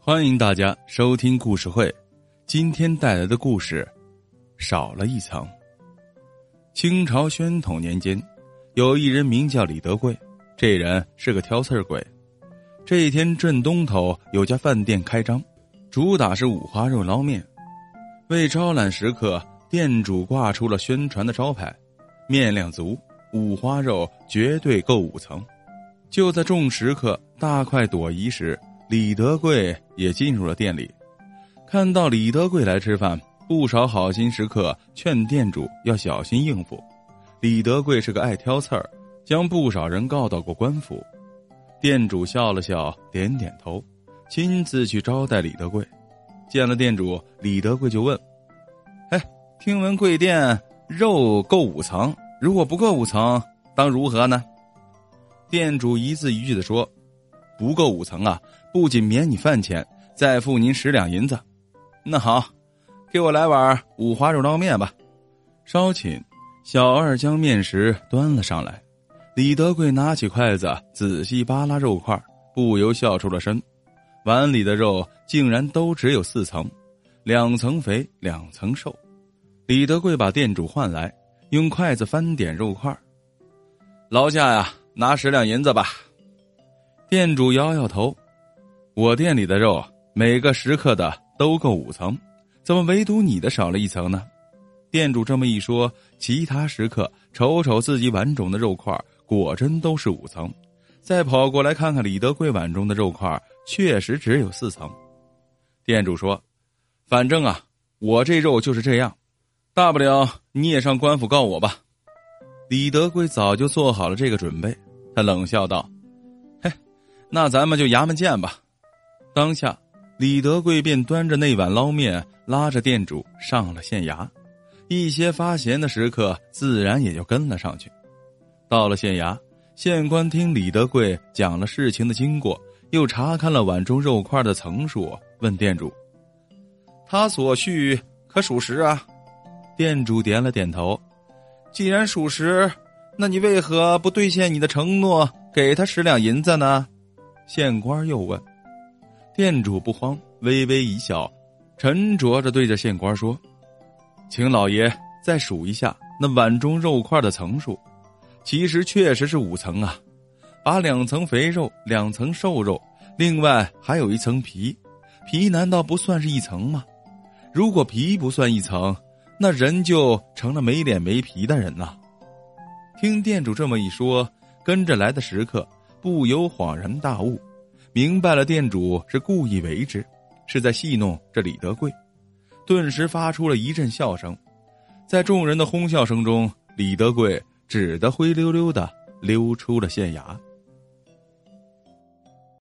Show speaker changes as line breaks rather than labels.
欢迎大家收听故事会，今天带来的故事少了一层。清朝宣统年间，有一人名叫李德贵，这人是个挑刺儿鬼。这一天镇东头有家饭店开张，主打是五花肉捞面。为招揽食客，店主挂出了宣传的招牌：面量足，五花肉绝对够五层。就在众食客大快朵颐时，李德贵也进入了店里，看到李德贵来吃饭，不少好心食客劝店主要小心应付。李德贵是个爱挑刺儿，将不少人告到过官府。店主笑了笑，点点头，亲自去招待李德贵。见了店主，李德贵就问：“哎，听闻贵店肉够五层，如果不够五层，当如何呢？”店主一字一句的说：“不够五层啊。”不仅免你饭钱，再付您十两银子。那好，给我来碗五花肉捞面吧。稍寝，小二将面食端了上来。李德贵拿起筷子仔细扒拉肉块，不由笑出了声。碗里的肉竟然都只有四层，两层肥，两层瘦。李德贵把店主唤来，用筷子翻点肉块。劳驾呀，拿十两银子吧。店主摇摇头。我店里的肉，每个食客的都够五层，怎么唯独你的少了一层呢？店主这么一说，其他食客瞅瞅自己碗中的肉块，果真都是五层；再跑过来看看李德贵碗中的肉块，确实只有四层。店主说：“反正啊，我这肉就是这样，大不了你也上官府告我吧。”李德贵早就做好了这个准备，他冷笑道：“，那咱们就衙门见吧。”当下，李德贵便端着那碗捞面，拉着店主上了县衙。一些发闲的食客自然也就跟了上去。到了县衙，县官听李德贵讲了事情的经过，又查看了碗中肉块的层数，问店主：“他所叙可属实啊？”店主点了点头：“既然属实，那你为何不兑现你的承诺，给他十两银子呢？”县官又问。店主不慌，微微一笑，沉着着对着县官说：“请老爷再数一下那碗中肉块的层数，其实确实是五层啊。把两层肥肉，两层瘦肉，另外还有一层皮，皮难道不算是一层吗？如果皮不算一层，那人就成了没脸没皮的人呐。”听店主这么一说，跟着来的食客不由恍然大悟。明白了，店主是故意为之，是在戏弄这李德贵，顿时发出了一阵笑声。在众人的哄笑声中，李德贵只得灰溜溜的溜出了县衙。